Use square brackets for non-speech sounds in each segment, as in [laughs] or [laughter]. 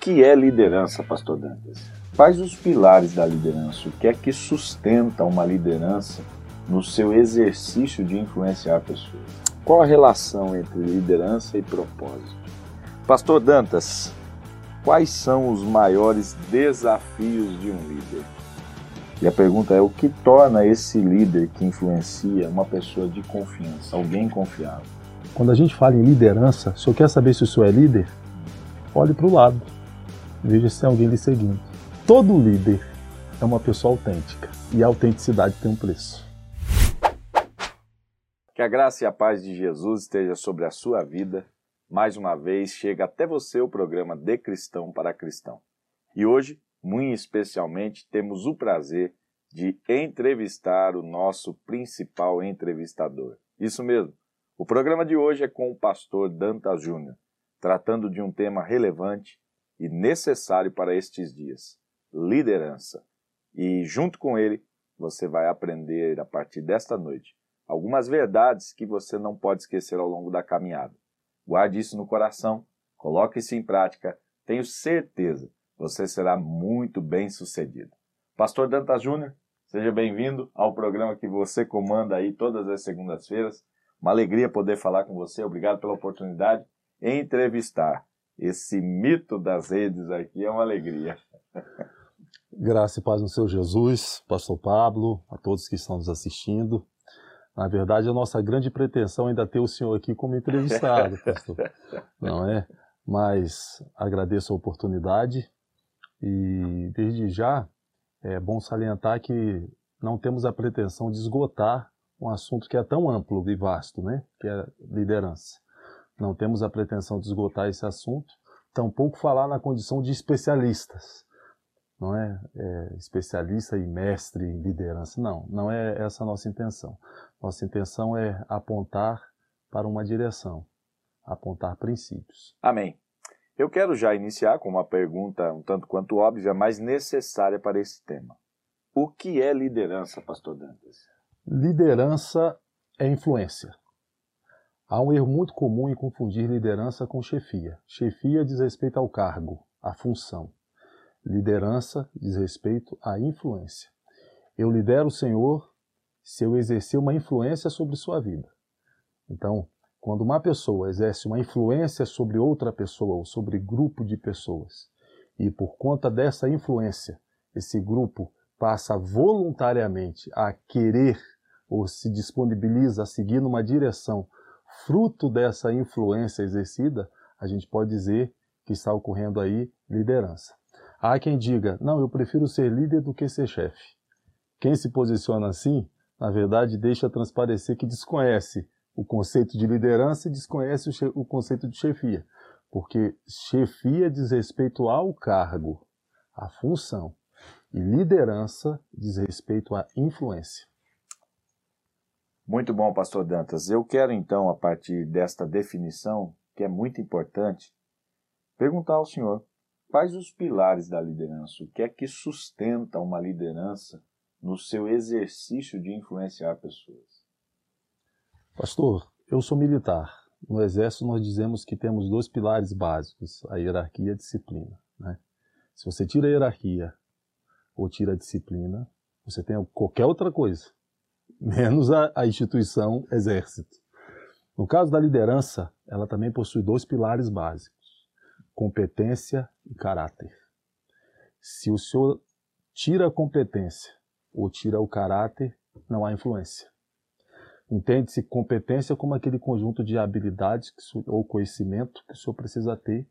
que é liderança, pastor Dantas? Quais os pilares da liderança? O que é que sustenta uma liderança no seu exercício de influenciar pessoas? Qual a relação entre liderança e propósito? Pastor Dantas, quais são os maiores desafios de um líder? E a pergunta é: o que torna esse líder que influencia uma pessoa de confiança, alguém confiável? Quando a gente fala em liderança, se eu quer saber se o senhor é líder, olhe para o lado. Veja se alguém lhe seguindo. Todo líder é uma pessoa autêntica e a autenticidade tem um preço. Que a graça e a paz de Jesus esteja sobre a sua vida. Mais uma vez chega até você o programa De Cristão para Cristão. E hoje, muito especialmente, temos o prazer de entrevistar o nosso principal entrevistador. Isso mesmo. O programa de hoje é com o pastor Dantas Júnior tratando de um tema relevante e necessário para estes dias: liderança. E junto com ele, você vai aprender a partir desta noite algumas verdades que você não pode esquecer ao longo da caminhada. Guarde isso no coração, coloque isso em prática, tenho certeza você será muito bem sucedido. Pastor Dantas Júnior, seja bem-vindo ao programa que você comanda aí todas as segundas-feiras. Uma alegria poder falar com você. Obrigado pela oportunidade entrevistar esse mito das redes aqui é uma alegria. Graça e paz no seu Jesus, Pastor Pablo, a todos que estão nos assistindo. Na verdade, a nossa grande pretensão é ainda ter o senhor aqui como entrevistado, pastor. [laughs] Não é? Mas agradeço a oportunidade e desde já é bom salientar que não temos a pretensão de esgotar um assunto que é tão amplo e vasto, né? Que é liderança. Não temos a pretensão de esgotar esse assunto, tampouco falar na condição de especialistas, não é? é especialista e mestre em liderança. Não, não é essa a nossa intenção. Nossa intenção é apontar para uma direção, apontar princípios. Amém. Eu quero já iniciar com uma pergunta um tanto quanto óbvia, mas necessária para esse tema. O que é liderança, pastor Dantas? Liderança é influência. Há um erro muito comum em confundir liderança com chefia. Chefia diz respeito ao cargo, à função. Liderança diz respeito à influência. Eu lidero o Senhor se eu exercer uma influência sobre sua vida. Então, quando uma pessoa exerce uma influência sobre outra pessoa ou sobre grupo de pessoas, e por conta dessa influência, esse grupo passa voluntariamente a querer ou se disponibiliza a seguir numa direção fruto dessa influência exercida, a gente pode dizer que está ocorrendo aí liderança. Há quem diga, não, eu prefiro ser líder do que ser chefe. Quem se posiciona assim, na verdade, deixa transparecer que desconhece o conceito de liderança e desconhece o, o conceito de chefia. Porque chefia diz respeito ao cargo, à função, e liderança diz respeito à influência. Muito bom, pastor Dantas. Eu quero então, a partir desta definição, que é muito importante, perguntar ao senhor quais os pilares da liderança, o que é que sustenta uma liderança no seu exercício de influenciar pessoas. Pastor, eu sou militar. No Exército nós dizemos que temos dois pilares básicos, a hierarquia e a disciplina. Né? Se você tira a hierarquia ou tira a disciplina, você tem qualquer outra coisa menos a, a instituição exército. No caso da liderança, ela também possui dois pilares básicos: competência e caráter. Se o senhor tira a competência ou tira o caráter, não há influência. Entende-se competência como aquele conjunto de habilidades ou conhecimento que o senhor precisa ter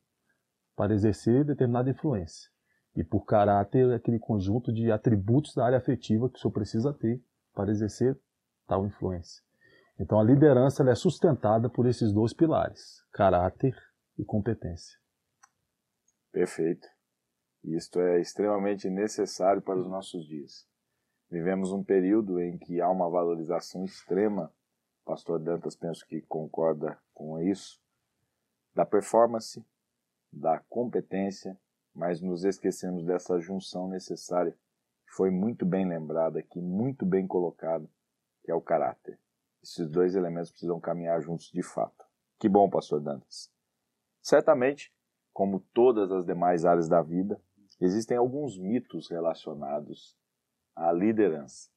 para exercer determinada influência. E por caráter, aquele conjunto de atributos da área afetiva que o senhor precisa ter para exercer tal influência. Então a liderança é sustentada por esses dois pilares, caráter e competência. Perfeito. Isto é extremamente necessário para os nossos dias. Vivemos um período em que há uma valorização extrema, pastor Dantas penso que concorda com isso, da performance, da competência, mas nos esquecemos dessa junção necessária foi muito bem lembrado aqui, muito bem colocado, que é o caráter. Esses dois elementos precisam caminhar juntos de fato. Que bom, pastor Dantas. Certamente, como todas as demais áreas da vida, existem alguns mitos relacionados à liderança.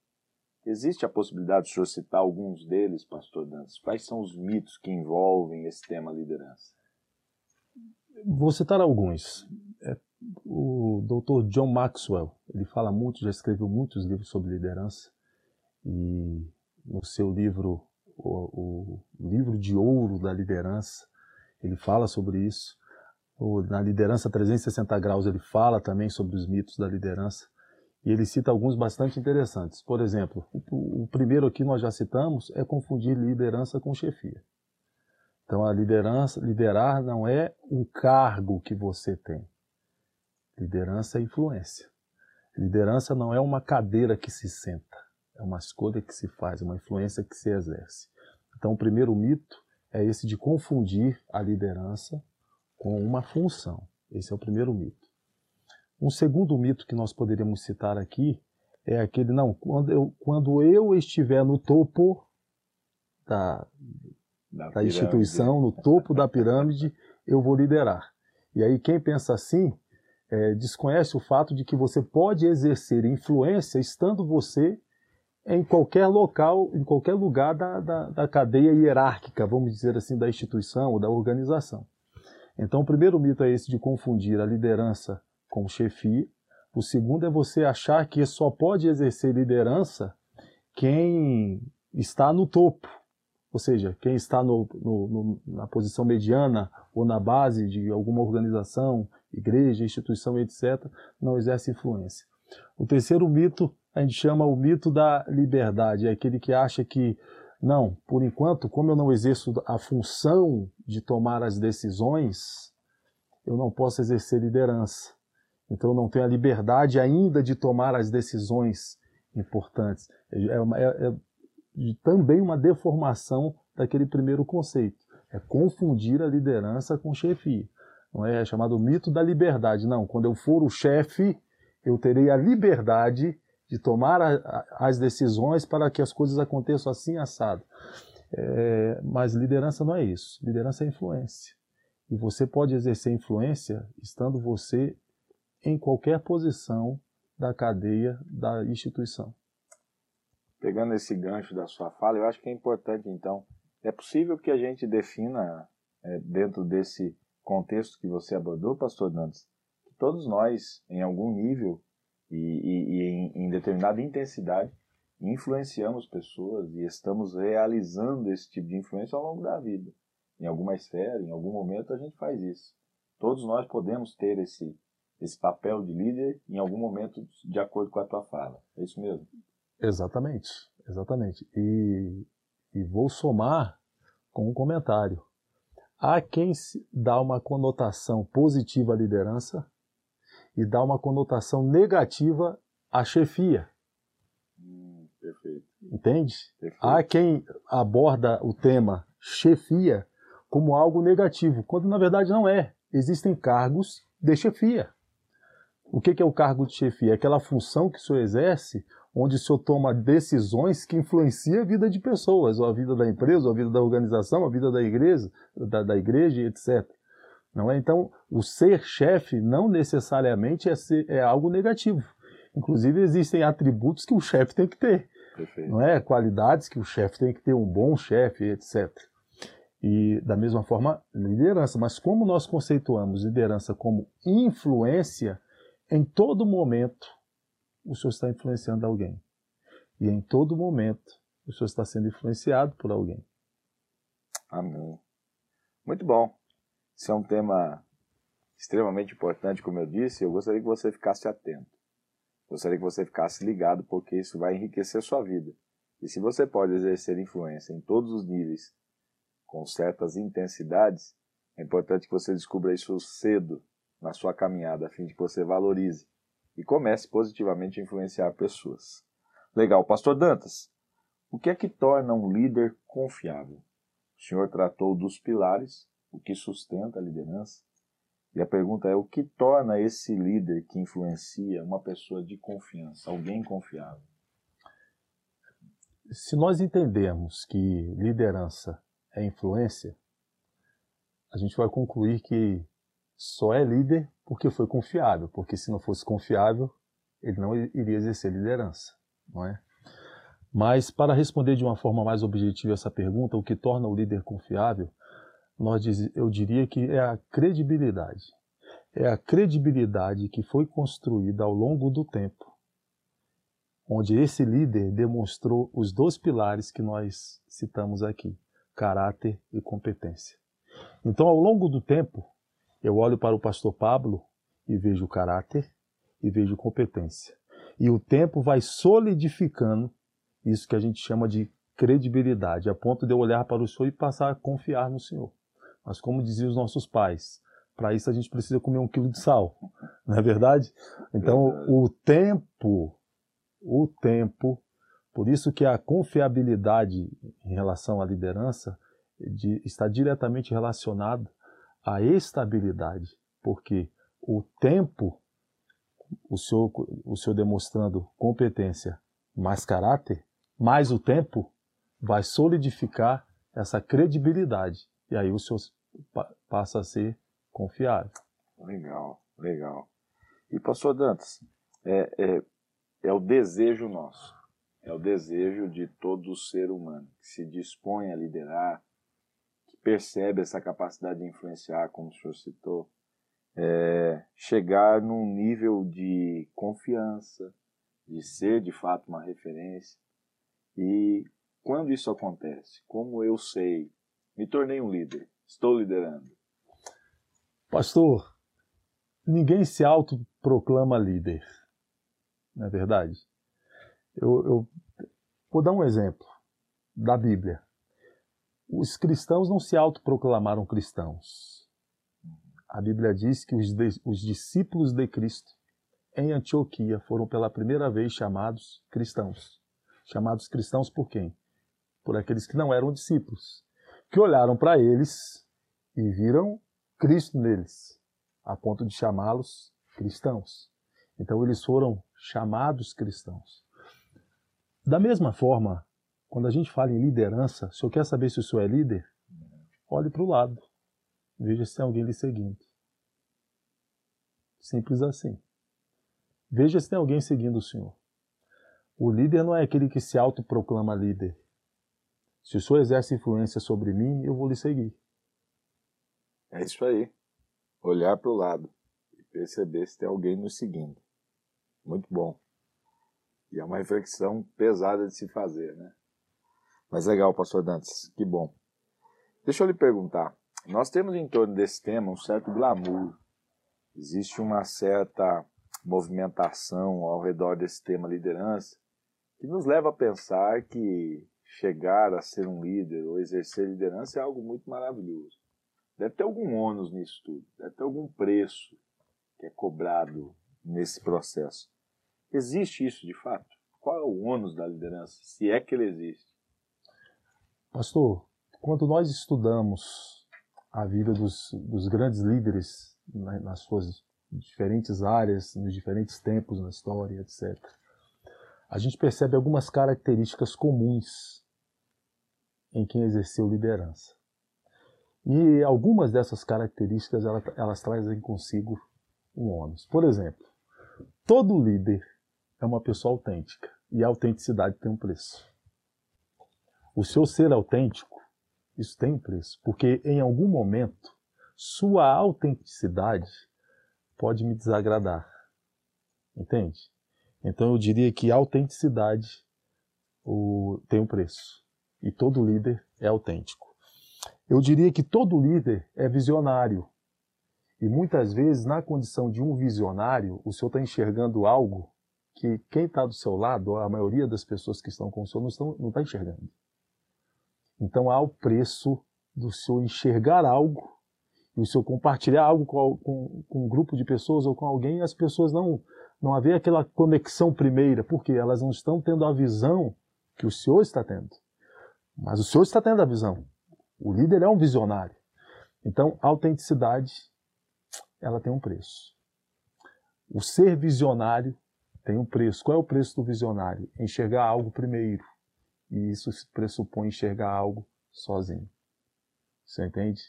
Existe a possibilidade de o senhor citar alguns deles, pastor Dantas? Quais são os mitos que envolvem esse tema liderança? Vou citar alguns. É, o Dr. John Maxwell, ele fala muito, já escreveu muitos livros sobre liderança e no seu livro o, o livro de ouro da liderança, ele fala sobre isso. O, na liderança 360 graus ele fala também sobre os mitos da liderança e ele cita alguns bastante interessantes. Por exemplo, o, o primeiro aqui nós já citamos é confundir liderança com chefia. Então a liderança, liderar não é um cargo que você tem. Liderança é influência. Liderança não é uma cadeira que se senta, é uma escolha que se faz, uma influência que se exerce. Então o primeiro mito é esse de confundir a liderança com uma função. Esse é o primeiro mito. Um segundo mito que nós poderíamos citar aqui é aquele, não, quando eu, quando eu estiver no topo da, da, da instituição, no topo da pirâmide, eu vou liderar. E aí quem pensa assim é, desconhece o fato de que você pode exercer influência estando você em qualquer local, em qualquer lugar da, da, da cadeia hierárquica, vamos dizer assim, da instituição ou da organização. Então, o primeiro mito é esse de confundir a liderança com chefia. O segundo é você achar que só pode exercer liderança quem está no topo, ou seja, quem está no, no, no, na posição mediana ou na base de alguma organização, igreja, instituição, etc., não exerce influência. O terceiro mito a gente chama o mito da liberdade, é aquele que acha que, não, por enquanto, como eu não exerço a função de tomar as decisões, eu não posso exercer liderança. Então não tenho a liberdade ainda de tomar as decisões importantes. É, uma, é, é também uma deformação daquele primeiro conceito. É confundir a liderança com chefia. Não é, é chamado mito da liberdade. Não, quando eu for o chefe, eu terei a liberdade de tomar a, a, as decisões para que as coisas aconteçam assim assado. É, mas liderança não é isso. Liderança é influência. E você pode exercer influência estando você em qualquer posição da cadeia da instituição. Pegando esse gancho da sua fala, eu acho que é importante, então, é possível que a gente defina, é, dentro desse contexto que você abordou, pastor Nantes, que todos nós, em algum nível e, e, e em, em determinada intensidade, influenciamos pessoas e estamos realizando esse tipo de influência ao longo da vida. Em alguma esfera, em algum momento, a gente faz isso. Todos nós podemos ter esse, esse papel de líder em algum momento de acordo com a tua fala. É isso mesmo? Exatamente, exatamente. E, e vou somar com um comentário. Há quem dá uma conotação positiva à liderança e dá uma conotação negativa à chefia. Hum, perfeito. Entende? Perfeito. Há quem aborda o tema chefia como algo negativo, quando na verdade não é. Existem cargos de chefia. O que é o cargo de chefia? É aquela função que o senhor exerce onde o senhor toma decisões que influenciam a vida de pessoas, ou a vida da empresa, ou a vida da organização, a vida da igreja, da, da igreja, etc. Não é? Então, o ser chefe não necessariamente é, ser, é algo negativo. Inclusive, existem atributos que o chefe tem que ter. Perfeito. Não é? Qualidades que o chefe tem que ter, um bom chefe, etc. E, da mesma forma, liderança. Mas como nós conceituamos liderança como influência, em todo momento, o senhor está influenciando alguém. E em todo momento, o senhor está sendo influenciado por alguém. Amém. Muito bom. Esse é um tema extremamente importante, como eu disse. Eu gostaria que você ficasse atento. Gostaria que você ficasse ligado, porque isso vai enriquecer sua vida. E se você pode exercer influência em todos os níveis, com certas intensidades, é importante que você descubra isso cedo na sua caminhada, a fim de que você valorize e comece positivamente a influenciar pessoas. Legal. Pastor Dantas, o que é que torna um líder confiável? O senhor tratou dos pilares, o que sustenta a liderança. E a pergunta é: o que torna esse líder que influencia uma pessoa de confiança, alguém confiável? Se nós entendermos que liderança é influência, a gente vai concluir que só é líder porque foi confiável, porque se não fosse confiável, ele não iria exercer liderança, não é? Mas para responder de uma forma mais objetiva essa pergunta, o que torna o líder confiável, nós diz, eu diria que é a credibilidade. É a credibilidade que foi construída ao longo do tempo, onde esse líder demonstrou os dois pilares que nós citamos aqui: caráter e competência. Então, ao longo do tempo, eu olho para o pastor Pablo e vejo caráter e vejo competência. E o tempo vai solidificando isso que a gente chama de credibilidade, a ponto de eu olhar para o Senhor e passar a confiar no Senhor. Mas como diziam os nossos pais, para isso a gente precisa comer um quilo de sal, [laughs] não é verdade? Então o tempo, o tempo, por isso que a confiabilidade em relação à liderança de, está diretamente relacionado à estabilidade, porque o tempo, o senhor, o senhor demonstrando competência mais caráter, mais o tempo vai solidificar essa credibilidade. E aí o senhor passa a ser confiável. Legal, legal. E pastor Dantas, é, é, é o desejo nosso, é o desejo de todo ser humano que se dispõe a liderar, percebe essa capacidade de influenciar, como o senhor citou, é, chegar num nível de confiança, de ser de fato uma referência. E quando isso acontece, como eu sei, me tornei um líder, estou liderando. Pastor, ninguém se autoproclama líder, não é verdade? Eu, eu vou dar um exemplo da Bíblia. Os cristãos não se autoproclamaram cristãos. A Bíblia diz que os, os discípulos de Cristo em Antioquia foram pela primeira vez chamados cristãos. Chamados cristãos por quem? Por aqueles que não eram discípulos, que olharam para eles e viram Cristo neles, a ponto de chamá-los cristãos. Então eles foram chamados cristãos. Da mesma forma, quando a gente fala em liderança, se eu quer saber se o senhor é líder, olhe para o lado. Veja se tem alguém lhe seguindo. Simples assim. Veja se tem alguém seguindo o senhor. O líder não é aquele que se autoproclama líder. Se o senhor exerce influência sobre mim, eu vou lhe seguir. É isso aí. Olhar para o lado e perceber se tem alguém nos seguindo. Muito bom. E é uma reflexão pesada de se fazer, né? Mas legal, pastor Dantes, que bom. Deixa eu lhe perguntar. Nós temos em torno desse tema um certo glamour. Existe uma certa movimentação ao redor desse tema liderança que nos leva a pensar que chegar a ser um líder ou exercer liderança é algo muito maravilhoso. Deve ter algum ônus nisso tudo, deve ter algum preço que é cobrado nesse processo. Existe isso de fato? Qual é o ônus da liderança, se é que ele existe? Pastor, quando nós estudamos a vida dos, dos grandes líderes nas suas diferentes áreas, nos diferentes tempos na história, etc., a gente percebe algumas características comuns em quem exerceu liderança. E algumas dessas características elas, elas trazem consigo um ônus. Por exemplo, todo líder é uma pessoa autêntica e a autenticidade tem um preço. O seu ser autêntico, isso tem um preço, porque em algum momento sua autenticidade pode me desagradar. Entende? Então eu diria que autenticidade o, tem um preço. E todo líder é autêntico. Eu diria que todo líder é visionário. E muitas vezes, na condição de um visionário, o senhor está enxergando algo que quem está do seu lado, a maioria das pessoas que estão com o senhor, não, está enxergando. Então há o preço do senhor enxergar algo e o senhor compartilhar algo com, com, com, um grupo de pessoas ou com alguém e as pessoas não, não haver aquela conexão primeira, porque elas não estão tendo a visão que o senhor está tendo. Mas o senhor está tendo a visão. O líder é um visionário. Então, a autenticidade, ela tem um preço. O ser visionário tem um preço. Qual é o preço do visionário? Enxergar algo primeiro. E isso pressupõe enxergar algo sozinho. Você entende?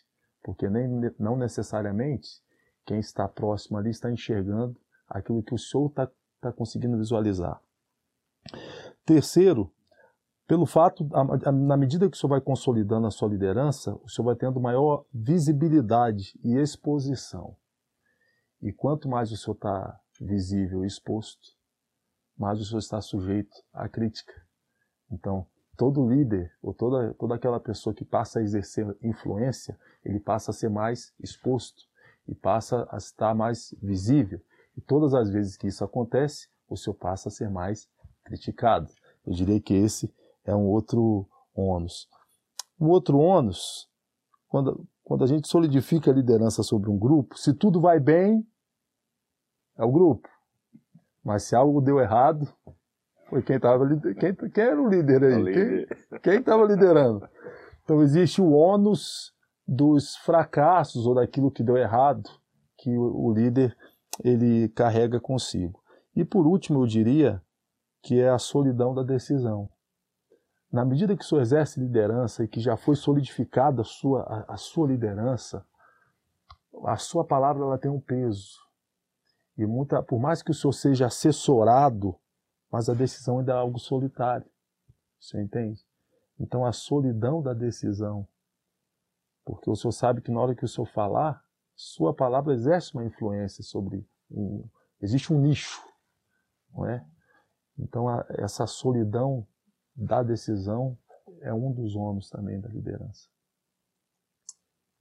Porque nem, não necessariamente quem está próximo ali está enxergando aquilo que o senhor está tá conseguindo visualizar. Terceiro, pelo fato, na medida que o senhor vai consolidando a sua liderança, o senhor vai tendo maior visibilidade e exposição. E quanto mais o senhor está visível e exposto, mais o senhor está sujeito à crítica. Então, todo líder, ou toda, toda aquela pessoa que passa a exercer influência, ele passa a ser mais exposto e passa a estar mais visível. E todas as vezes que isso acontece, o senhor passa a ser mais criticado. Eu diria que esse é um outro ônus. Um outro ônus, quando, quando a gente solidifica a liderança sobre um grupo, se tudo vai bem, é o grupo. Mas se algo deu errado, foi quem estava quem, quem era o líder aí? O Quem estava liderando? Então existe o ônus dos fracassos ou daquilo que deu errado que o, o líder ele carrega consigo. E por último, eu diria que é a solidão da decisão na medida que o senhor exerce liderança e que já foi solidificada a sua, a, a sua liderança, a sua palavra ela tem um peso. E muita, por mais que o senhor seja assessorado, mas a decisão ainda é algo solitário. Você entende? Então a solidão da decisão. Porque o senhor sabe que na hora que o senhor falar, sua palavra exerce uma influência sobre um, existe um nicho, não é? Então a, essa solidão da decisão é um dos ônus também da liderança.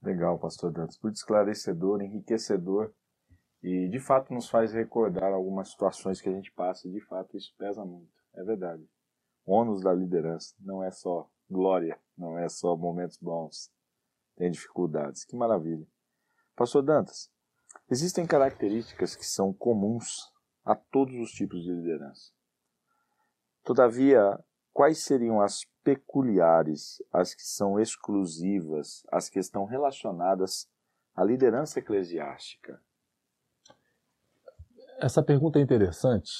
Legal, pastor Dantas. Muito esclarecedor, enriquecedor e de fato nos faz recordar algumas situações que a gente passa e de fato isso pesa muito. É verdade. O ônus da liderança não é só glória, não é só momentos bons. Tem dificuldades. Que maravilha. Pastor Dantas, existem características que são comuns a todos os tipos de liderança. Todavia, quais seriam as peculiares, as que são exclusivas, as que estão relacionadas à liderança eclesiástica? Essa pergunta é interessante,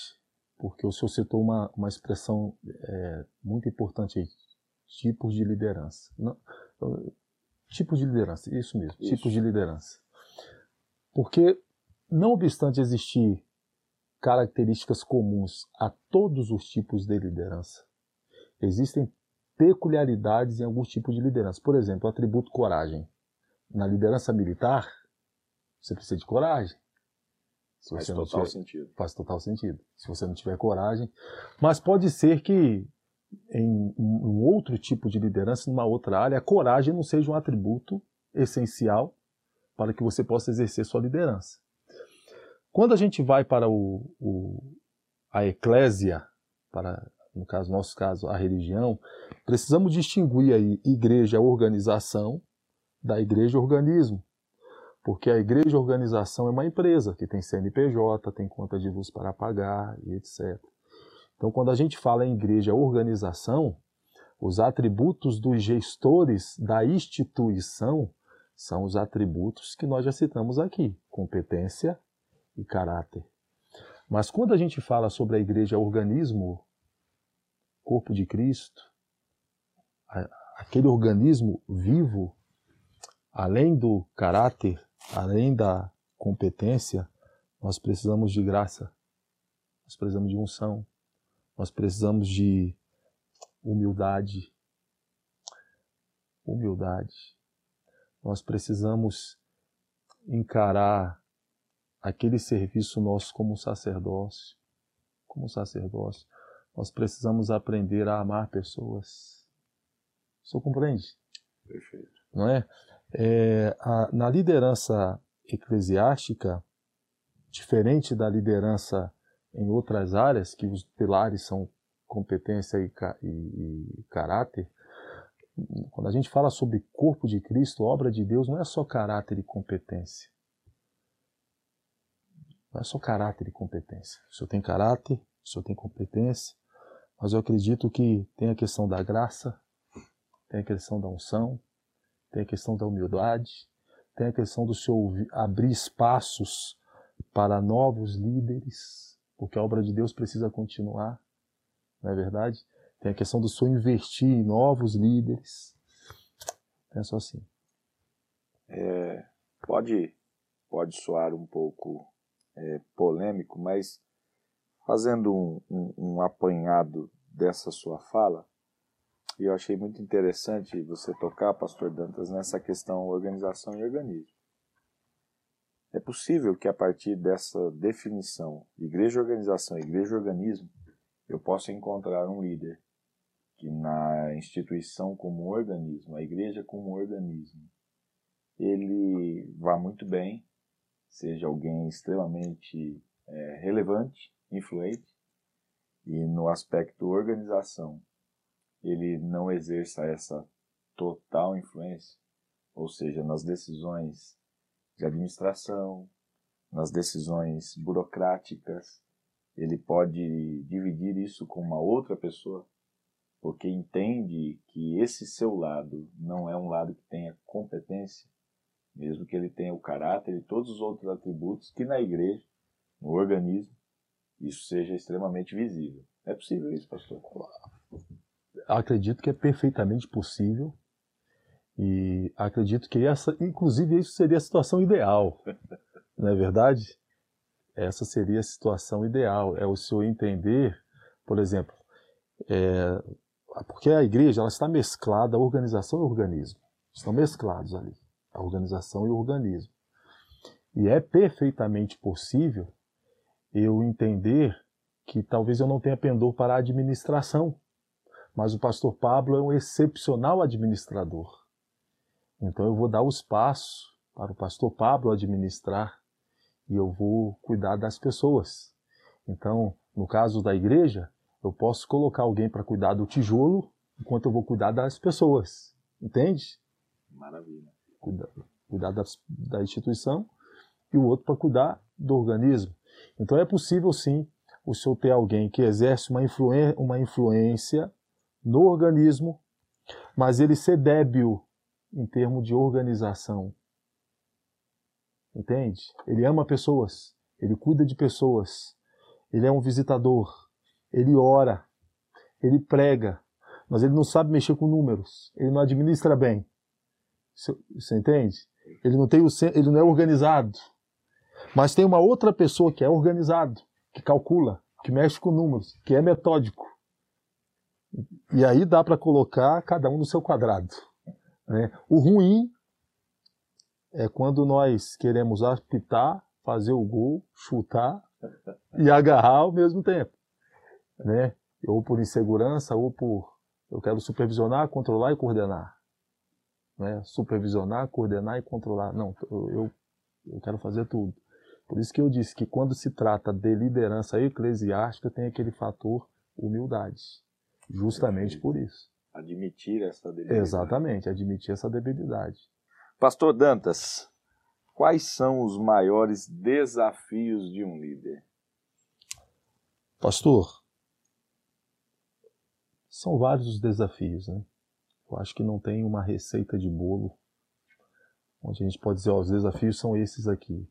porque o senhor citou uma, uma expressão é, muito importante aí, tipos de liderança. Não, tipos de liderança, isso mesmo, isso. tipos de liderança. Porque, não obstante existir características comuns a todos os tipos de liderança, existem peculiaridades em alguns tipos de liderança. Por exemplo, o atributo coragem. Na liderança militar, você precisa de coragem. Se faz total tiver, sentido. Faz total sentido. Se você não tiver coragem. Mas pode ser que em um outro tipo de liderança, numa outra área, a coragem não seja um atributo essencial para que você possa exercer sua liderança. Quando a gente vai para o, o a eclésia, para no caso, nosso caso, a religião, precisamos distinguir aí igreja organização da igreja organismo. Porque a igreja organização é uma empresa que tem CNPJ, tem conta de luz para pagar e etc. Então, quando a gente fala em igreja organização, os atributos dos gestores da instituição são os atributos que nós já citamos aqui: competência e caráter. Mas quando a gente fala sobre a igreja organismo, corpo de Cristo, aquele organismo vivo, além do caráter, além da competência, nós precisamos de graça, nós precisamos de unção, nós precisamos de humildade. Humildade. Nós precisamos encarar aquele serviço nosso como sacerdócio, como sacerdócio nós precisamos aprender a amar pessoas. Você compreende? Perfeito. Não é? É a, na liderança eclesiástica, diferente da liderança em outras áreas, que os pilares são competência e, e, e caráter, quando a gente fala sobre corpo de Cristo, obra de Deus, não é só caráter e competência. Não é só caráter e competência. O senhor tem caráter, o senhor tem competência, mas eu acredito que tem a questão da graça, tem a questão da unção, tem a questão da humildade, tem a questão do seu abrir espaços para novos líderes, porque a obra de Deus precisa continuar, não é verdade? Tem a questão do seu investir em novos líderes. Penso assim. É, pode pode soar um pouco é, polêmico, mas fazendo um, um, um apanhado dessa sua fala, e eu achei muito interessante você tocar, Pastor Dantas, nessa questão organização e organismo. É possível que a partir dessa definição, igreja-organização, igreja-organismo, eu possa encontrar um líder que na instituição como organismo, a igreja como organismo, ele vá muito bem, seja alguém extremamente é, relevante, influente, e no aspecto organização, ele não exerça essa total influência, ou seja, nas decisões de administração, nas decisões burocráticas, ele pode dividir isso com uma outra pessoa, porque entende que esse seu lado não é um lado que tenha competência, mesmo que ele tenha o caráter e todos os outros atributos que na igreja, no organismo, isso seja extremamente visível. É possível isso, pastor? Acredito que é perfeitamente possível. E acredito que essa, inclusive, isso seria a situação ideal, [laughs] não é verdade? Essa seria a situação ideal, é o senhor entender, por exemplo, é, porque a igreja ela está mesclada, a organização e o organismo. Estão mesclados ali, a organização e o organismo. E é perfeitamente possível eu entender que talvez eu não tenha pendor para a administração, mas o pastor Pablo é um excepcional administrador. Então eu vou dar o espaço para o pastor Pablo administrar e eu vou cuidar das pessoas. Então, no caso da igreja, eu posso colocar alguém para cuidar do tijolo enquanto eu vou cuidar das pessoas. Entende? Maravilha. Cuidar, cuidar das, da instituição e o outro para cuidar do organismo. Então é possível sim o senhor ter alguém que exerce uma, influência, uma influência no organismo, mas ele ser débil em termos de organização. Entende? Ele ama pessoas, ele cuida de pessoas, ele é um visitador, ele ora, ele prega, mas ele não sabe mexer com números, ele não administra bem. Você entende? Ele não, tem o, ele não é organizado. Mas tem uma outra pessoa que é organizado, que calcula, que mexe com números, que é metódico. E aí dá para colocar cada um no seu quadrado. Né? O ruim é quando nós queremos apitar, fazer o gol, chutar e agarrar ao mesmo tempo. Né? Ou por insegurança, ou por eu quero supervisionar, controlar e coordenar. Né? Supervisionar, coordenar e controlar. Não, eu, eu quero fazer tudo. Por isso que eu disse que quando se trata de liderança eclesiástica, tem aquele fator humildade. Justamente por isso admitir essa debilidade. Exatamente, admitir essa debilidade. Pastor Dantas, quais são os maiores desafios de um líder? Pastor, são vários os desafios, né? Eu acho que não tem uma receita de bolo onde a gente pode dizer, ó, os desafios são esses aqui.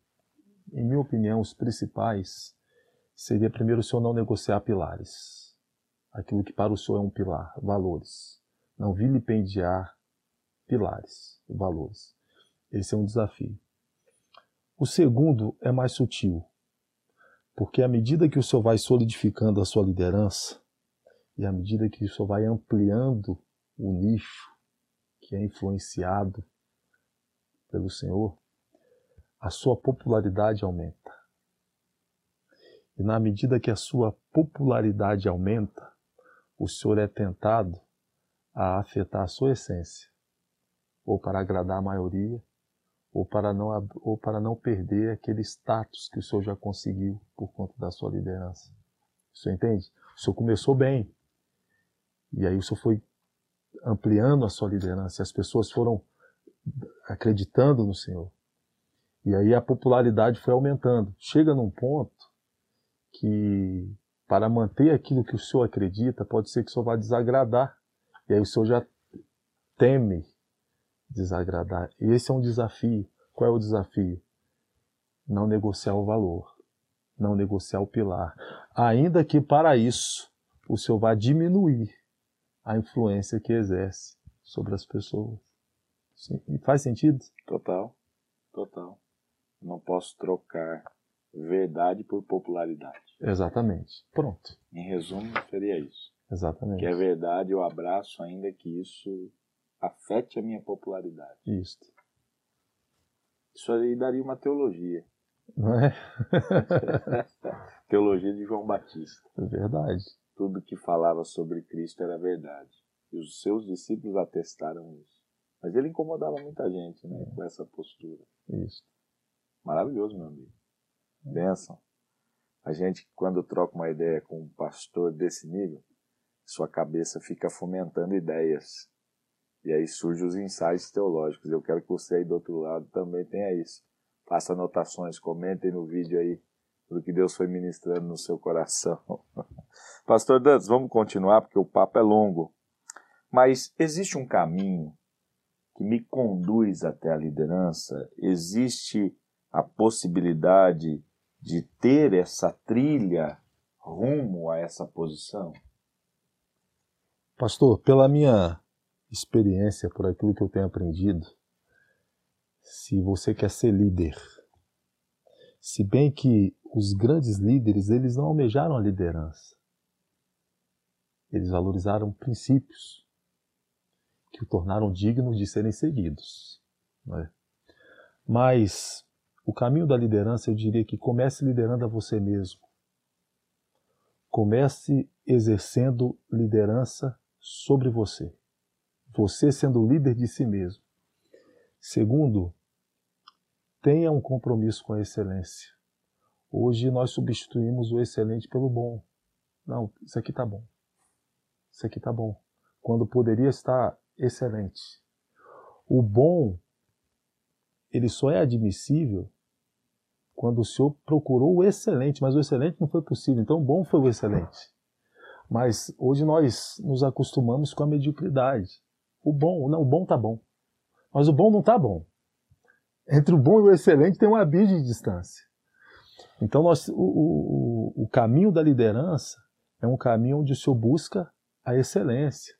Em minha opinião, os principais seria primeiro o senhor não negociar pilares aquilo que para o senhor é um pilar, valores. Não vilipendiar pilares, valores. Esse é um desafio. O segundo é mais sutil, porque à medida que o senhor vai solidificando a sua liderança, e à medida que o senhor vai ampliando o nicho que é influenciado pelo Senhor, a sua popularidade aumenta. E na medida que a sua popularidade aumenta, o Senhor é tentado a afetar a sua essência, ou para agradar a maioria, ou para não, ou para não perder aquele status que o Senhor já conseguiu por conta da sua liderança. O Senhor entende? O Senhor começou bem, e aí o Senhor foi ampliando a sua liderança, e as pessoas foram acreditando no Senhor. E aí a popularidade foi aumentando. Chega num ponto que para manter aquilo que o senhor acredita, pode ser que o senhor vá desagradar. E aí o senhor já teme desagradar. E esse é um desafio. Qual é o desafio? Não negociar o valor, não negociar o pilar. Ainda que para isso o senhor vá diminuir a influência que exerce sobre as pessoas. Sim. Faz sentido? Total, total. Não posso trocar verdade por popularidade. Exatamente. Pronto. Em resumo, seria isso. Exatamente. Que é verdade, eu abraço, ainda que isso afete a minha popularidade. Isso. Isso aí daria uma teologia. Não é? [laughs] teologia de João Batista. É verdade. Tudo que falava sobre Cristo era verdade. E os seus discípulos atestaram isso. Mas ele incomodava muita gente, né, com essa postura. Isso. Maravilhoso, meu amigo. Benção. A gente, quando troca uma ideia com um pastor desse nível, sua cabeça fica fomentando ideias. E aí surgem os ensaios teológicos. Eu quero que você aí do outro lado também tenha isso. Faça anotações, comentem no vídeo aí do que Deus foi ministrando no seu coração. [laughs] Pastor Dantas, vamos continuar porque o papo é longo. Mas existe um caminho que me conduz até a liderança? Existe a possibilidade de ter essa trilha rumo a essa posição? Pastor, pela minha experiência, por aquilo que eu tenho aprendido, se você quer ser líder, se bem que os grandes líderes, eles não almejaram a liderança. Eles valorizaram princípios que o tornaram digno de serem seguidos. É? Mas o caminho da liderança, eu diria que comece liderando a você mesmo. Comece exercendo liderança sobre você. Você sendo líder de si mesmo. Segundo, tenha um compromisso com a excelência. Hoje nós substituímos o excelente pelo bom. Não, isso aqui tá bom. Isso aqui tá bom. Quando poderia estar excelente. O bom, ele só é admissível quando o Senhor procurou o excelente, mas o excelente não foi possível. Então, bom foi o excelente. Mas hoje nós nos acostumamos com a mediocridade. O bom, não, o bom tá bom. Mas o bom não tá bom. Entre o bom e o excelente tem um abismo de distância. Então, nós, o, o, o caminho da liderança é um caminho onde o Senhor busca a excelência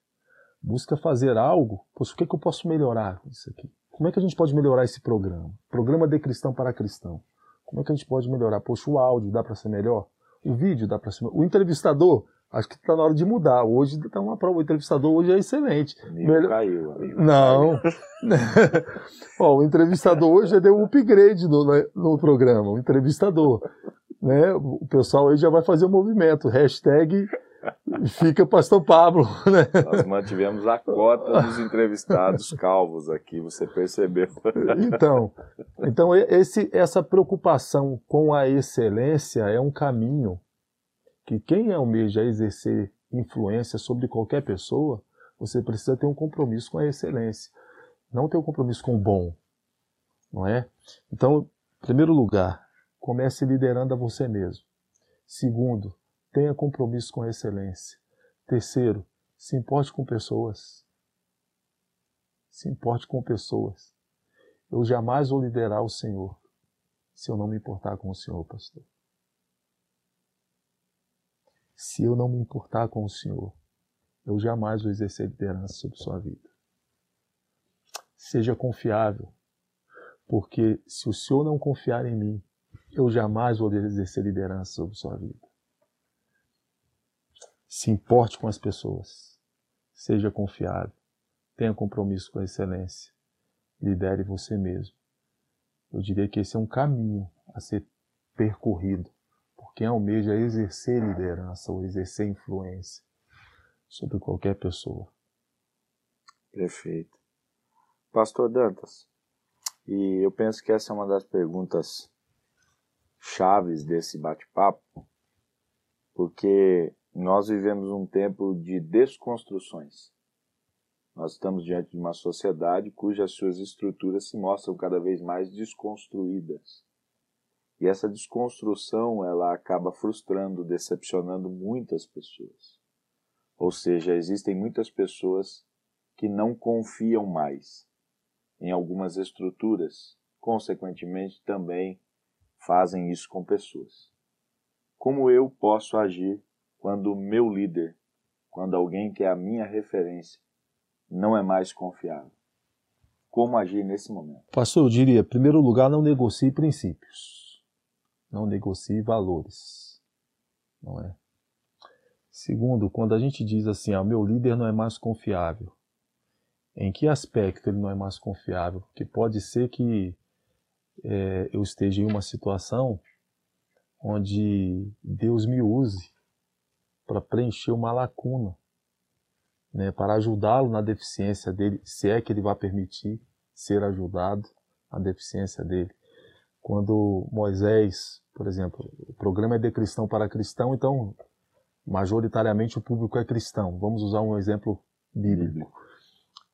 busca fazer algo, poxa, o que, é que eu posso melhorar com isso aqui? Como é que a gente pode melhorar esse programa? Programa de cristão para cristão. Como é que a gente pode melhorar? Poxa, o áudio dá para ser melhor? O vídeo dá para ser melhor? O entrevistador, acho que está na hora de mudar. Hoje está uma prova. O entrevistador hoje é excelente. Melhor... caiu, amigo. Não. [laughs] Ó, o entrevistador hoje já deu um upgrade no, né, no programa. O entrevistador. Né? O pessoal aí já vai fazer o um movimento. Hashtag fica pastor Pablo. [laughs] Né? Nós mantivemos a cota dos entrevistados calvos aqui, você percebeu. Então, então esse, essa preocupação com a excelência é um caminho que quem almeja exercer influência sobre qualquer pessoa, você precisa ter um compromisso com a excelência, não ter um compromisso com o bom, não é? Então, em primeiro lugar, comece liderando a você mesmo. Segundo, Tenha compromisso com a excelência. Terceiro, se importe com pessoas. Se importe com pessoas. Eu jamais vou liderar o Senhor se eu não me importar com o Senhor, pastor. Se eu não me importar com o Senhor, eu jamais vou exercer liderança sobre sua vida. Seja confiável, porque se o Senhor não confiar em mim, eu jamais vou exercer liderança sobre sua vida. Se importe com as pessoas. Seja confiável. Tenha compromisso com a excelência. Lidere você mesmo. Eu diria que esse é um caminho a ser percorrido por quem almeja exercer liderança ou exercer influência sobre qualquer pessoa. Perfeito. Pastor Dantas, e eu penso que essa é uma das perguntas chaves desse bate-papo, porque nós vivemos um tempo de desconstruções. Nós estamos diante de uma sociedade cujas suas estruturas se mostram cada vez mais desconstruídas. E essa desconstrução, ela acaba frustrando, decepcionando muitas pessoas. Ou seja, existem muitas pessoas que não confiam mais em algumas estruturas, consequentemente também fazem isso com pessoas. Como eu posso agir quando o meu líder, quando alguém que é a minha referência, não é mais confiável? como agir nesse momento? Pastor, eu diria, em primeiro lugar, não negocie princípios. Não negocie valores. Não é? Segundo, quando a gente diz assim, ah, meu líder não é mais confiável. Em que aspecto ele não é mais confiável? Porque pode ser que é, eu esteja em uma situação onde Deus me use para preencher uma lacuna, né, para ajudá-lo na deficiência dele, se é que ele vai permitir ser ajudado na deficiência dele. Quando Moisés, por exemplo, o programa é de cristão para cristão, então majoritariamente o público é cristão. Vamos usar um exemplo bíblico.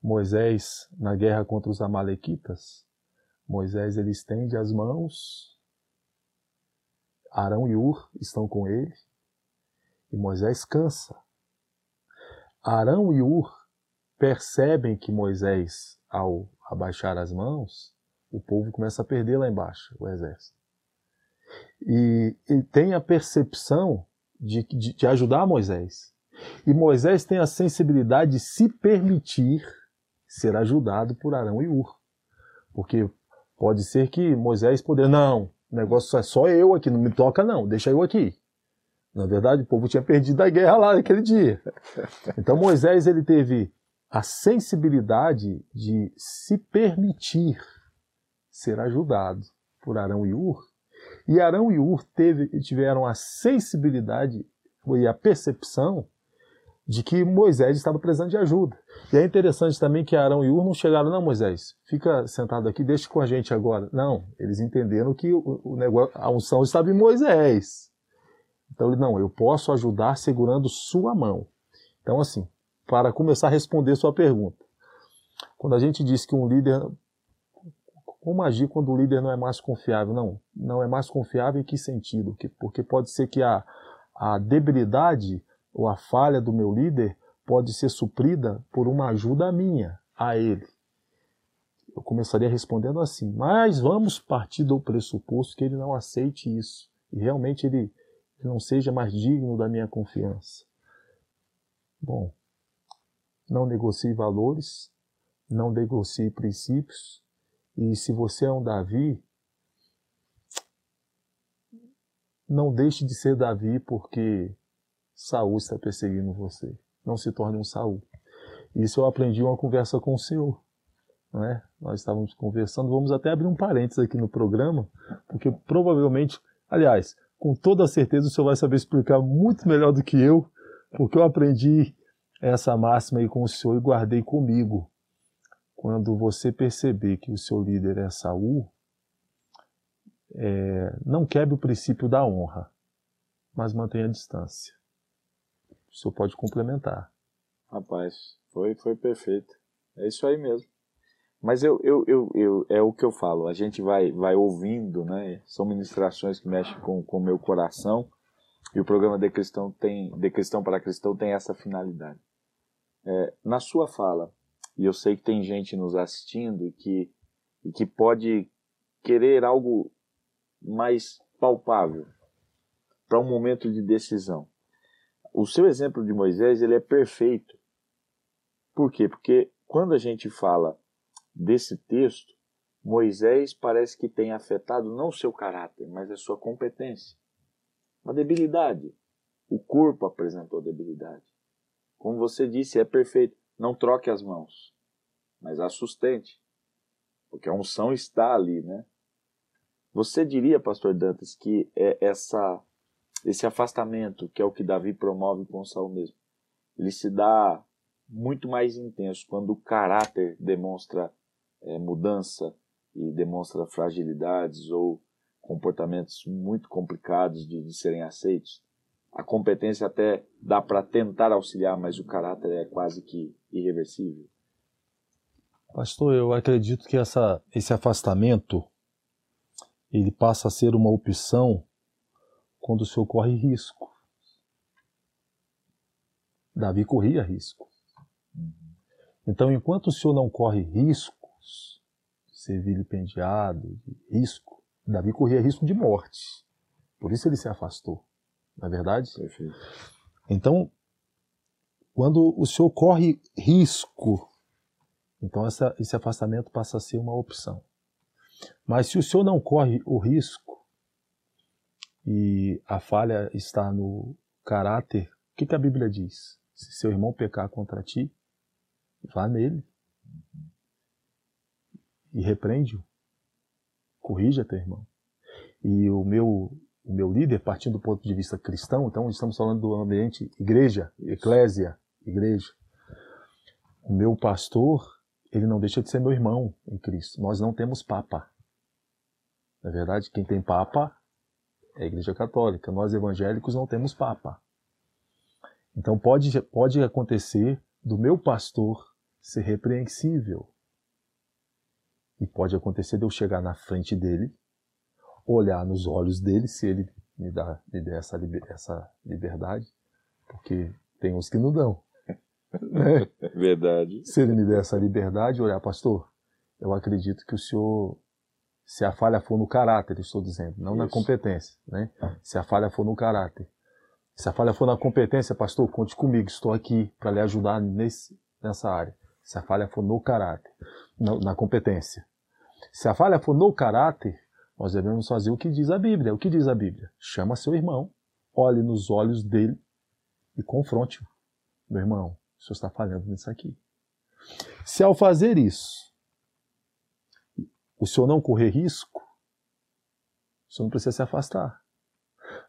Moisés, na guerra contra os amalequitas, Moisés ele estende as mãos, Arão e Ur estão com ele, e Moisés cansa. Arão e Ur percebem que Moisés, ao abaixar as mãos, o povo começa a perder lá embaixo, o exército. E, e tem a percepção de, de, de ajudar Moisés. E Moisés tem a sensibilidade de se permitir ser ajudado por Arão e Ur. Porque pode ser que Moisés poder, não, o negócio é só eu aqui, não me toca não, deixa eu aqui. Na verdade, o povo tinha perdido a guerra lá naquele dia. Então Moisés ele teve a sensibilidade de se permitir ser ajudado por Arão e Ur. E Arão e Ur teve, tiveram a sensibilidade e a percepção de que Moisés estava precisando de ajuda. E é interessante também que Arão e Ur não chegaram, não, Moisés, fica sentado aqui, deixa com a gente agora. Não, eles entenderam que o negócio, a unção estava em Moisés. Então ele, não, eu posso ajudar segurando sua mão. Então, assim, para começar a responder sua pergunta, quando a gente diz que um líder. Como agir quando o líder não é mais confiável? Não, não é mais confiável em que sentido? Porque pode ser que a, a debilidade ou a falha do meu líder pode ser suprida por uma ajuda minha a ele. Eu começaria respondendo assim, mas vamos partir do pressuposto que ele não aceite isso e realmente ele que não seja mais digno da minha confiança. Bom, não negocie valores, não negocie princípios, e se você é um Davi, não deixe de ser Davi porque Saul está perseguindo você. Não se torne um Saul. Isso eu aprendi uma conversa com o Senhor. Não é? Nós estávamos conversando, vamos até abrir um parênteses aqui no programa, porque provavelmente, aliás, com toda certeza o senhor vai saber explicar muito melhor do que eu, porque eu aprendi essa máxima aí com o senhor e guardei comigo. Quando você perceber que o seu líder é Saul, é, não quebre o princípio da honra, mas mantenha a distância. O senhor pode complementar. Rapaz, foi, foi perfeito. É isso aí mesmo. Mas eu, eu, eu, eu, é o que eu falo, a gente vai, vai ouvindo, né? São ministrações que mexem com o meu coração. E o programa De Cristão, tem, De Cristão para Cristão tem essa finalidade. É, na sua fala, e eu sei que tem gente nos assistindo e que, e que pode querer algo mais palpável para um momento de decisão. O seu exemplo de Moisés ele é perfeito. Por quê? Porque quando a gente fala desse texto, Moisés parece que tem afetado não seu caráter, mas a sua competência. Uma debilidade. O corpo apresentou debilidade. Como você disse, é perfeito. Não troque as mãos, mas a sustente. Porque a unção está ali, né? Você diria, pastor Dantas, que é essa, esse afastamento, que é o que Davi promove com Saul mesmo, ele se dá muito mais intenso quando o caráter demonstra é, mudança e demonstra fragilidades ou comportamentos muito complicados de, de serem aceitos. A competência até dá para tentar auxiliar, mas o caráter é quase que irreversível. Pastor, eu acredito que essa, esse afastamento ele passa a ser uma opção quando o senhor corre risco. Davi corria risco. Uhum. Então, enquanto o senhor não corre risco, de ser vilipendiado, de risco. Davi corria risco de morte. Por isso ele se afastou. Não é verdade? Perfeito. Então, quando o senhor corre risco Então essa, esse afastamento passa a ser uma opção. Mas se o senhor não corre o risco e a falha está no caráter, o que, que a Bíblia diz? Se seu irmão pecar contra ti, vá nele e repreende-o. Corrija teu irmão. E o meu, o meu líder, partindo do ponto de vista cristão, então estamos falando do ambiente igreja, eclésia, igreja. O meu pastor, ele não deixa de ser meu irmão em Cristo. Nós não temos papa. Na verdade, quem tem papa é a Igreja Católica. Nós evangélicos não temos papa. Então pode, pode acontecer do meu pastor ser repreensível. E pode acontecer de eu chegar na frente dele, olhar nos olhos dele, se ele me, dá, me der essa, essa liberdade, porque tem uns que não dão. Né? [laughs] Verdade. Se ele me der essa liberdade, olhar, pastor, eu acredito que o senhor, se a falha for no caráter, estou dizendo, não Isso. na competência, né? Se a falha for no caráter. Se a falha for na competência, pastor, conte comigo, estou aqui para lhe ajudar nesse, nessa área. Se a falha for no caráter, na, na competência. Se a falha for no caráter, nós devemos fazer o que diz a Bíblia. O que diz a Bíblia? Chama seu irmão, olhe nos olhos dele e confronte-o. Meu irmão, o senhor está falhando nisso aqui. Se ao fazer isso, o senhor não correr risco, o senhor não precisa se afastar.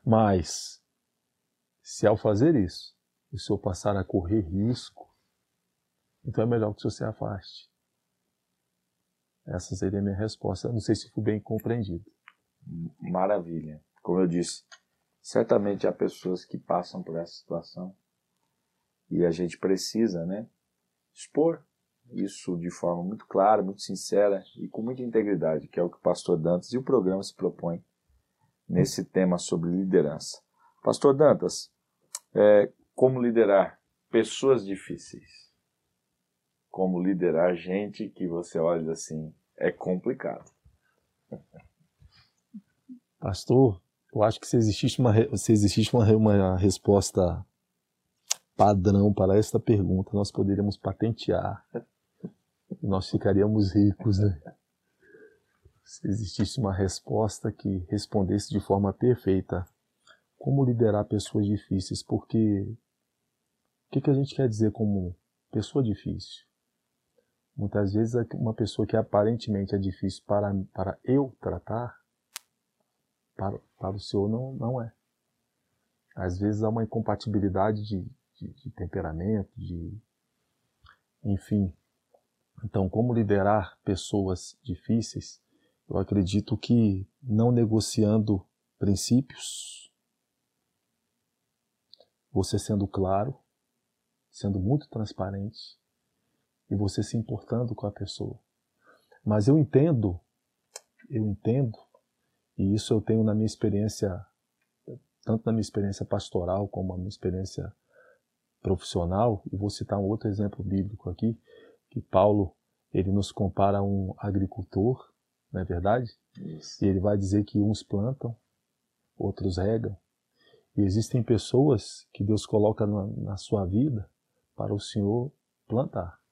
Mas, se ao fazer isso, o senhor passar a correr risco, então é melhor que o senhor se afaste. Essa seria a minha resposta. Não sei se fui bem compreendido. Maravilha. Como eu disse, certamente há pessoas que passam por essa situação e a gente precisa, né, expor isso de forma muito clara, muito sincera e com muita integridade, que é o que o pastor Dantas e o programa se propõe nesse tema sobre liderança. Pastor Dantas, é, como liderar pessoas difíceis? Como liderar gente que você olha assim, é complicado. Pastor, eu acho que se existisse uma, se existisse uma, uma resposta padrão para esta pergunta, nós poderíamos patentear. Nós ficaríamos ricos, né? Se existisse uma resposta que respondesse de forma perfeita como liderar pessoas difíceis, porque o que, que a gente quer dizer como pessoa difícil? Muitas vezes uma pessoa que aparentemente é difícil para, para eu tratar, para, para o Senhor não, não é. Às vezes há uma incompatibilidade de, de, de temperamento, de. Enfim. Então, como liderar pessoas difíceis? Eu acredito que não negociando princípios, você sendo claro, sendo muito transparente e você se importando com a pessoa. Mas eu entendo, eu entendo, e isso eu tenho na minha experiência, tanto na minha experiência pastoral como na minha experiência profissional, e vou citar um outro exemplo bíblico aqui, que Paulo ele nos compara a um agricultor, não é verdade? Isso. E ele vai dizer que uns plantam, outros regam. E existem pessoas que Deus coloca na, na sua vida para o Senhor plantar.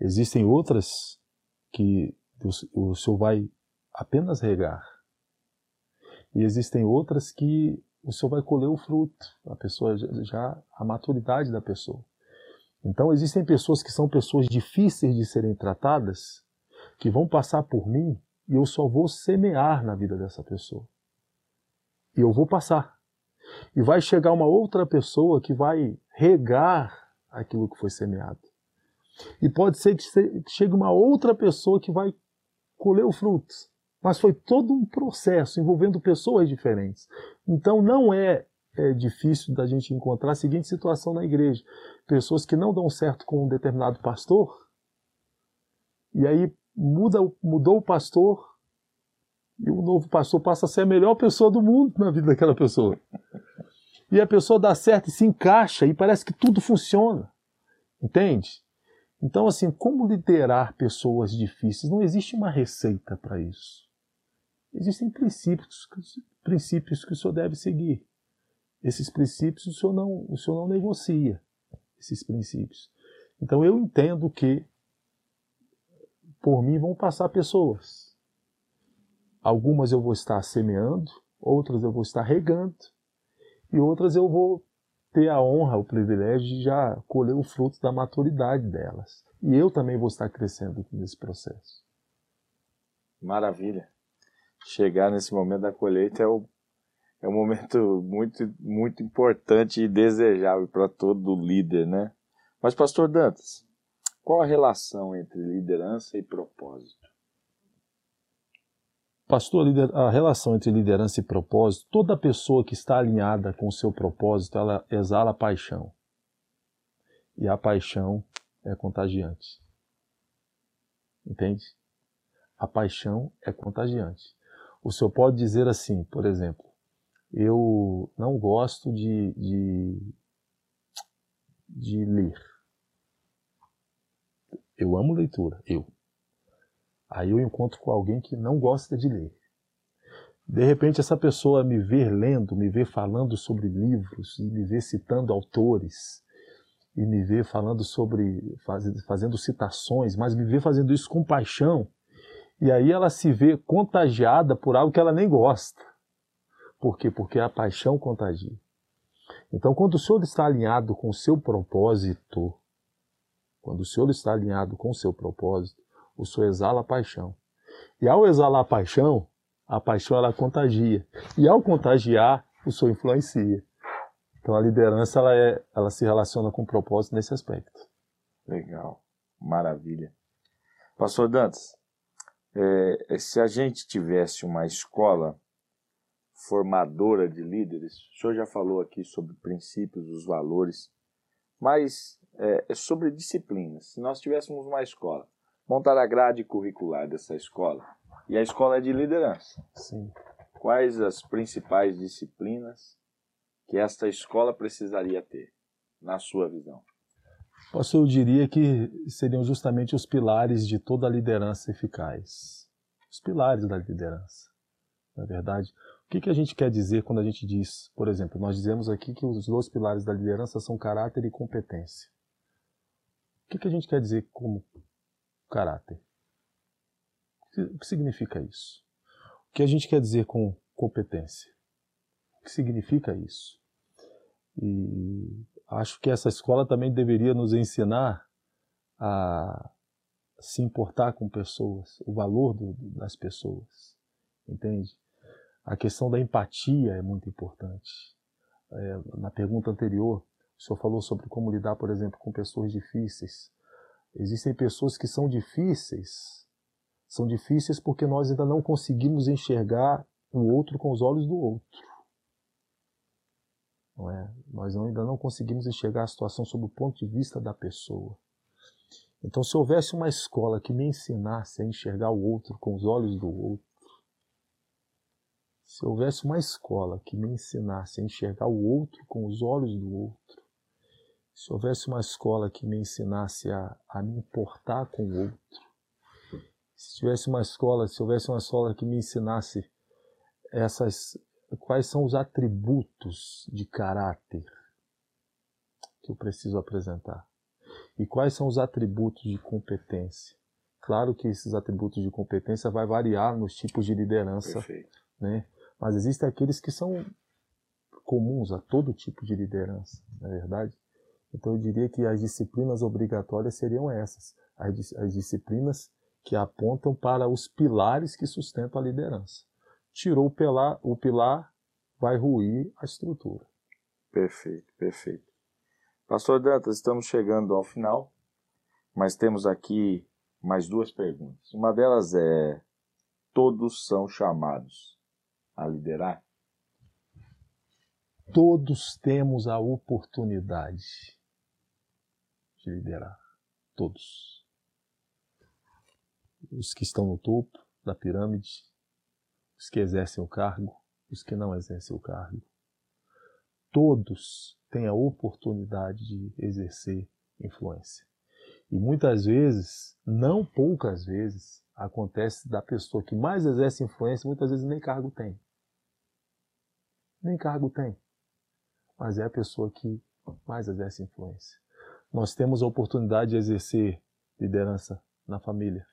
Existem outras que o Senhor vai apenas regar. E existem outras que o Senhor vai colher o fruto, a pessoa já a maturidade da pessoa. Então existem pessoas que são pessoas difíceis de serem tratadas, que vão passar por mim e eu só vou semear na vida dessa pessoa. E eu vou passar. E vai chegar uma outra pessoa que vai regar aquilo que foi semeado. E pode ser que chegue uma outra pessoa que vai colher o fruto. Mas foi todo um processo envolvendo pessoas diferentes. Então não é, é difícil da gente encontrar a seguinte situação na igreja: pessoas que não dão certo com um determinado pastor, e aí muda, mudou o pastor, e o novo pastor passa a ser a melhor pessoa do mundo na vida daquela pessoa. E a pessoa dá certo e se encaixa e parece que tudo funciona. Entende? Então, assim, como liderar pessoas difíceis? Não existe uma receita para isso. Existem princípios, princípios que o senhor deve seguir. Esses princípios o senhor não, o senhor não negocia. Esses princípios. Então eu entendo que por mim vão passar pessoas. Algumas eu vou estar semeando, outras eu vou estar regando, e outras eu vou ter a honra, o privilégio de já colher o fruto da maturidade delas. E eu também vou estar crescendo nesse processo. Maravilha. Chegar nesse momento da colheita é, o, é um momento muito, muito importante e desejável para todo líder, né? Mas, pastor Dantas, qual a relação entre liderança e propósito? Pastor, a relação entre liderança e propósito, toda pessoa que está alinhada com o seu propósito, ela exala paixão. E a paixão é contagiante. Entende? A paixão é contagiante. O senhor pode dizer assim, por exemplo, eu não gosto de, de, de ler. Eu amo leitura, eu. Aí eu encontro com alguém que não gosta de ler. De repente, essa pessoa me vê lendo, me vê falando sobre livros, e me vê citando autores, e me vê falando sobre, faz, fazendo citações, mas me vê fazendo isso com paixão. E aí ela se vê contagiada por algo que ela nem gosta. Por quê? Porque a paixão contagia. Então, quando o Senhor está alinhado com o seu propósito, quando o Senhor está alinhado com o seu propósito, o Senhor exala a paixão. E ao exalar a paixão, a paixão ela contagia. E ao contagiar, o Senhor influencia. Então a liderança ela, é, ela se relaciona com o propósito nesse aspecto. Legal, maravilha. Pastor Dantas, é, se a gente tivesse uma escola formadora de líderes, o senhor já falou aqui sobre princípios, os valores, mas é, é sobre disciplinas. Se nós tivéssemos uma escola, montar a grade curricular dessa escola. E a escola é de liderança. Sim. Quais as principais disciplinas que esta escola precisaria ter, na sua visão? Pastor, eu diria que seriam justamente os pilares de toda a liderança eficaz. Os pilares da liderança. Na é verdade, o que, que a gente quer dizer quando a gente diz, por exemplo, nós dizemos aqui que os dois pilares da liderança são caráter e competência. O que, que a gente quer dizer como caráter. O que significa isso? O que a gente quer dizer com competência? O que significa isso? E acho que essa escola também deveria nos ensinar a se importar com pessoas, o valor do, das pessoas, entende? A questão da empatia é muito importante. É, na pergunta anterior, o senhor falou sobre como lidar, por exemplo, com pessoas difíceis. Existem pessoas que são difíceis. São difíceis porque nós ainda não conseguimos enxergar o outro com os olhos do outro. Não é? Nós ainda não conseguimos enxergar a situação sob o ponto de vista da pessoa. Então, se houvesse uma escola que me ensinasse a enxergar o outro com os olhos do outro, se houvesse uma escola que me ensinasse a enxergar o outro com os olhos do outro, se houvesse uma escola que me ensinasse a, a me importar com o outro, se tivesse uma escola, se houvesse uma escola que me ensinasse essas quais são os atributos de caráter que eu preciso apresentar e quais são os atributos de competência. Claro que esses atributos de competência vai variar nos tipos de liderança, Perfeito. né? Mas existem aqueles que são comuns a todo tipo de liderança, não é verdade? Então eu diria que as disciplinas obrigatórias seriam essas, as, as disciplinas que apontam para os pilares que sustentam a liderança. Tirou o pilar, o pilar vai ruir a estrutura. Perfeito, perfeito. Pastor Dantas, estamos chegando ao final, mas temos aqui mais duas perguntas. Uma delas é: todos são chamados a liderar? Todos temos a oportunidade de liderar. Todos. Os que estão no topo da pirâmide, os que exercem o cargo, os que não exercem o cargo. Todos têm a oportunidade de exercer influência. E muitas vezes, não poucas vezes, acontece da pessoa que mais exerce influência, muitas vezes nem cargo tem. Nem cargo tem. Mas é a pessoa que mais exerce influência. Nós temos a oportunidade de exercer liderança na família.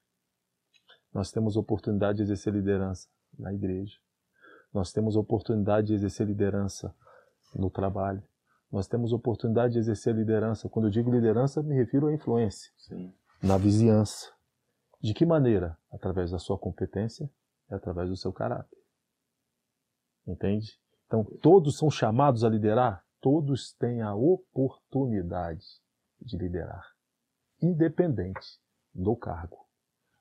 Nós temos a oportunidade de exercer liderança na igreja. Nós temos a oportunidade de exercer liderança no trabalho. Nós temos a oportunidade de exercer liderança. Quando eu digo liderança, me refiro à influência. Sim. Na vizinhança. De que maneira? Através da sua competência e através do seu caráter. Entende? Então, todos são chamados a liderar? Todos têm a oportunidade de liderar, independente do cargo,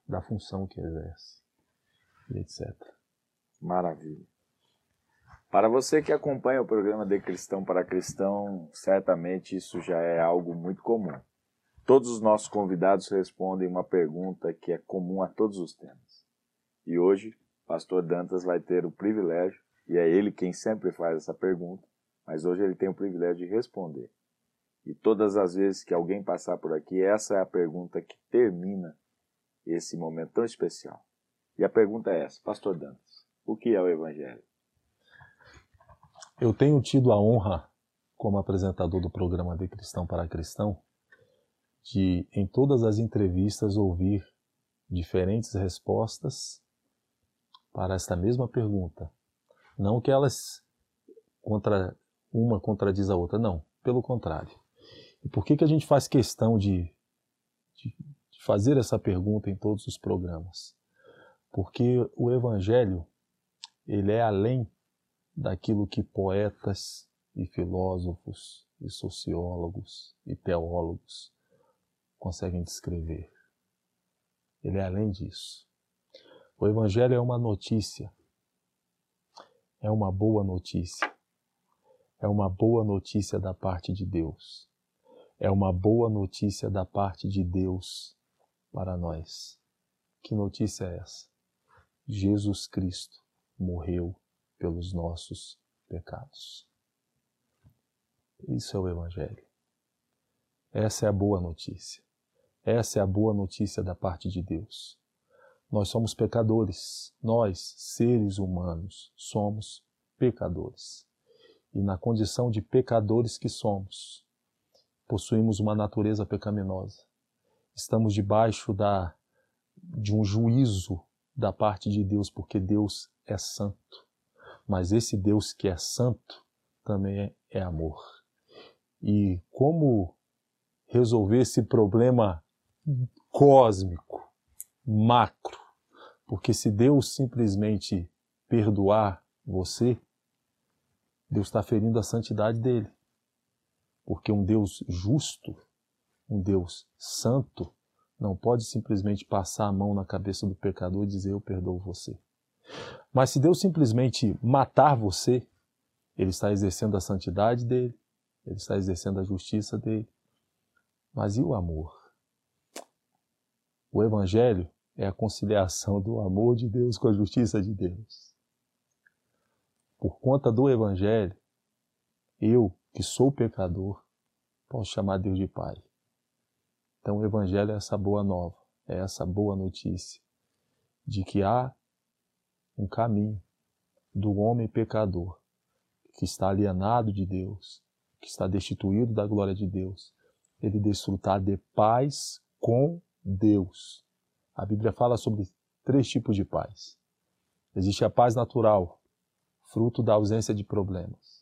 da função que exerce, etc. Maravilha. Para você que acompanha o programa de Cristão para Cristão, certamente isso já é algo muito comum. Todos os nossos convidados respondem uma pergunta que é comum a todos os temas. E hoje, pastor Dantas vai ter o privilégio, e é ele quem sempre faz essa pergunta, mas hoje ele tem o privilégio de responder. E todas as vezes que alguém passar por aqui, essa é a pergunta que termina esse momento tão especial. E a pergunta é essa, Pastor Dantas, o que é o Evangelho? Eu tenho tido a honra, como apresentador do programa de Cristão para Cristão, de em todas as entrevistas ouvir diferentes respostas para esta mesma pergunta. Não que elas contra uma contradiz a outra, não, pelo contrário. E por que, que a gente faz questão de, de, de fazer essa pergunta em todos os programas? Porque o Evangelho, ele é além daquilo que poetas e filósofos e sociólogos e teólogos conseguem descrever. Ele é além disso. O Evangelho é uma notícia, é uma boa notícia, é uma boa notícia da parte de Deus, é uma boa notícia da parte de Deus para nós. Que notícia é essa? Jesus Cristo morreu pelos nossos pecados. Isso é o Evangelho. Essa é a boa notícia. Essa é a boa notícia da parte de Deus. Nós somos pecadores. Nós, seres humanos, somos pecadores. E na condição de pecadores que somos, possuímos uma natureza pecaminosa. Estamos debaixo da, de um juízo da parte de Deus, porque Deus é santo. Mas esse Deus que é santo também é, é amor. E como resolver esse problema cósmico, macro? Porque se Deus simplesmente perdoar você, Deus está ferindo a santidade dele. Porque um Deus justo, um Deus santo, não pode simplesmente passar a mão na cabeça do pecador e dizer eu perdoo você. Mas se Deus simplesmente matar você, ele está exercendo a santidade dele, ele está exercendo a justiça dele. Mas e o amor? O Evangelho é a conciliação do amor de Deus com a justiça de Deus. Por conta do Evangelho, eu, que sou pecador, posso chamar Deus de Pai. Então o Evangelho é essa boa nova, é essa boa notícia de que há um caminho do homem pecador que está alienado de Deus, que está destituído da glória de Deus, ele desfrutar de paz com Deus. A Bíblia fala sobre três tipos de paz. Existe a paz natural, fruto da ausência de problemas.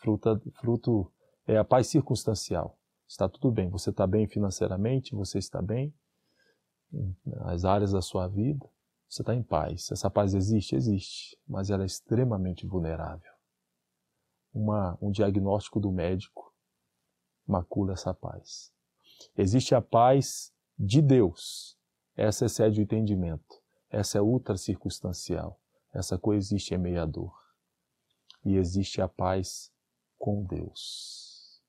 Fruto, fruto é a paz circunstancial. Está tudo bem, você está bem financeiramente, você está bem nas áreas da sua vida, você está em paz. Essa paz existe? Existe, mas ela é extremamente vulnerável. Uma, um diagnóstico do médico macula essa paz. Existe a paz de Deus. Essa excede o entendimento. Essa é ultra circunstancial. Essa coexiste em meia dor. E existe a paz com Deus.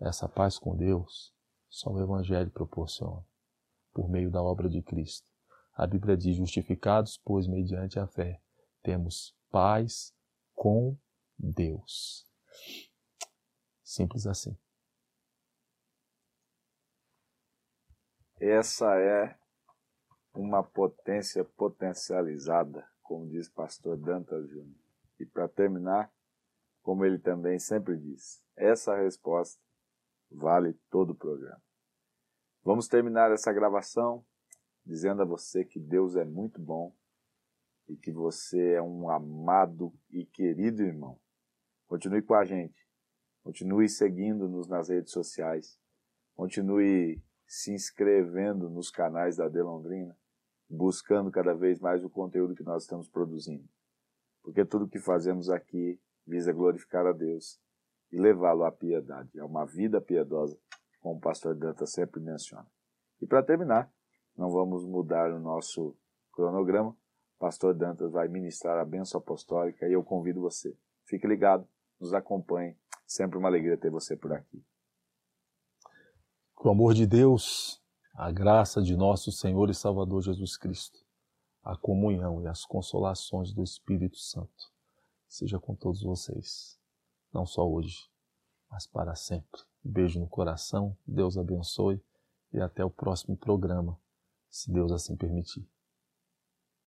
Essa paz com Deus só o Evangelho proporciona, por meio da obra de Cristo. A Bíblia diz: justificados, pois, mediante a fé, temos paz com Deus. Simples assim. Essa é uma potência potencializada, como diz pastor Dantas Júnior. E para terminar, como ele também sempre diz, essa resposta vale todo o programa. Vamos terminar essa gravação dizendo a você que Deus é muito bom e que você é um amado e querido irmão. Continue com a gente. Continue seguindo-nos nas redes sociais. Continue se inscrevendo nos canais da De Londrina, buscando cada vez mais o conteúdo que nós estamos produzindo. Porque tudo que fazemos aqui visa glorificar a Deus e levá-lo à piedade, a uma vida piedosa, como o pastor Danta sempre menciona. E para terminar, não vamos mudar o nosso cronograma. Pastor Dantas vai ministrar a bênção apostólica e eu convido você. Fique ligado, nos acompanhe. Sempre uma alegria ter você por aqui. Com o amor de Deus, a graça de nosso Senhor e Salvador Jesus Cristo, a comunhão e as consolações do Espírito Santo seja com todos vocês, não só hoje, mas para sempre. beijo no coração, Deus abençoe e até o próximo programa, se Deus assim permitir.